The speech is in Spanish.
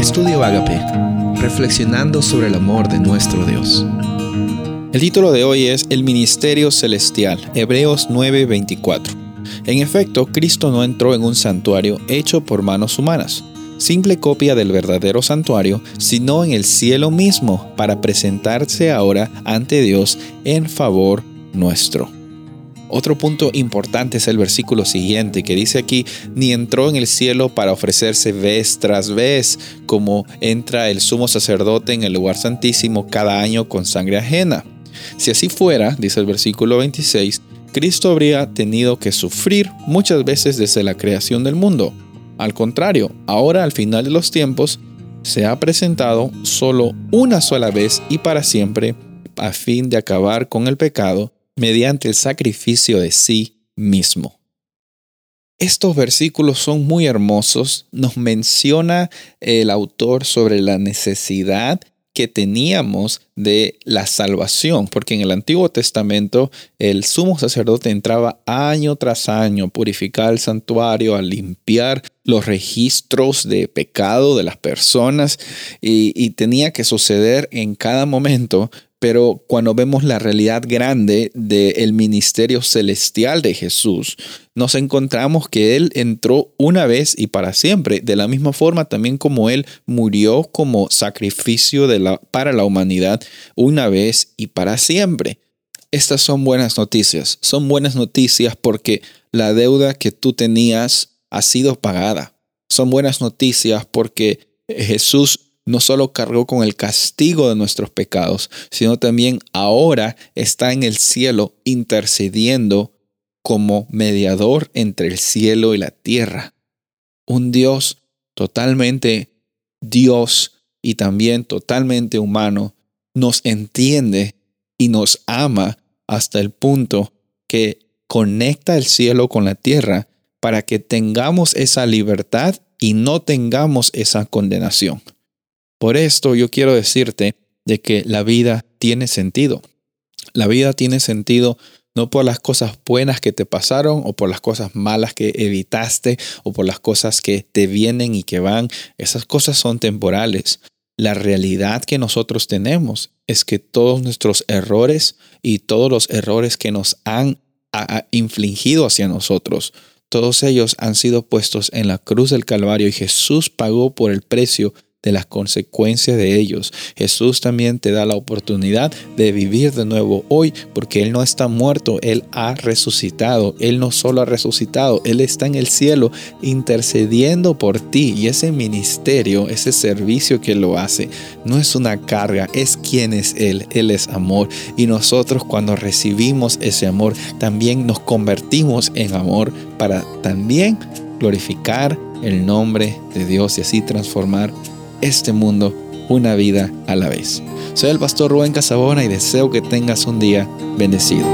Estudio Agape, reflexionando sobre el amor de nuestro Dios. El título de hoy es El Ministerio Celestial, Hebreos 9:24. En efecto, Cristo no entró en un santuario hecho por manos humanas, simple copia del verdadero santuario, sino en el cielo mismo, para presentarse ahora ante Dios en favor nuestro. Otro punto importante es el versículo siguiente que dice aquí, ni entró en el cielo para ofrecerse vez tras vez, como entra el sumo sacerdote en el lugar santísimo cada año con sangre ajena. Si así fuera, dice el versículo 26, Cristo habría tenido que sufrir muchas veces desde la creación del mundo. Al contrario, ahora al final de los tiempos, se ha presentado solo una sola vez y para siempre a fin de acabar con el pecado mediante el sacrificio de sí mismo. Estos versículos son muy hermosos. Nos menciona el autor sobre la necesidad que teníamos de la salvación, porque en el Antiguo Testamento el sumo sacerdote entraba año tras año a purificar el santuario, a limpiar los registros de pecado de las personas y, y tenía que suceder en cada momento pero cuando vemos la realidad grande del ministerio celestial de Jesús, nos encontramos que Él entró una vez y para siempre, de la misma forma también como Él murió como sacrificio para la humanidad una vez y para siempre. Estas son buenas noticias, son buenas noticias porque la deuda que tú tenías ha sido pagada. Son buenas noticias porque Jesús no solo cargó con el castigo de nuestros pecados, sino también ahora está en el cielo intercediendo como mediador entre el cielo y la tierra. Un Dios totalmente Dios y también totalmente humano nos entiende y nos ama hasta el punto que conecta el cielo con la tierra para que tengamos esa libertad y no tengamos esa condenación. Por esto yo quiero decirte de que la vida tiene sentido. La vida tiene sentido no por las cosas buenas que te pasaron o por las cosas malas que evitaste o por las cosas que te vienen y que van. Esas cosas son temporales. La realidad que nosotros tenemos es que todos nuestros errores y todos los errores que nos han infligido hacia nosotros, todos ellos han sido puestos en la cruz del Calvario y Jesús pagó por el precio de las consecuencias de ellos. Jesús también te da la oportunidad de vivir de nuevo hoy porque Él no está muerto, Él ha resucitado. Él no solo ha resucitado, Él está en el cielo intercediendo por ti y ese ministerio, ese servicio que lo hace, no es una carga, es quien es Él. Él es amor y nosotros cuando recibimos ese amor también nos convertimos en amor para también glorificar el nombre de Dios y así transformar este mundo una vida a la vez. Soy el pastor Rubén Casabona y deseo que tengas un día bendecido.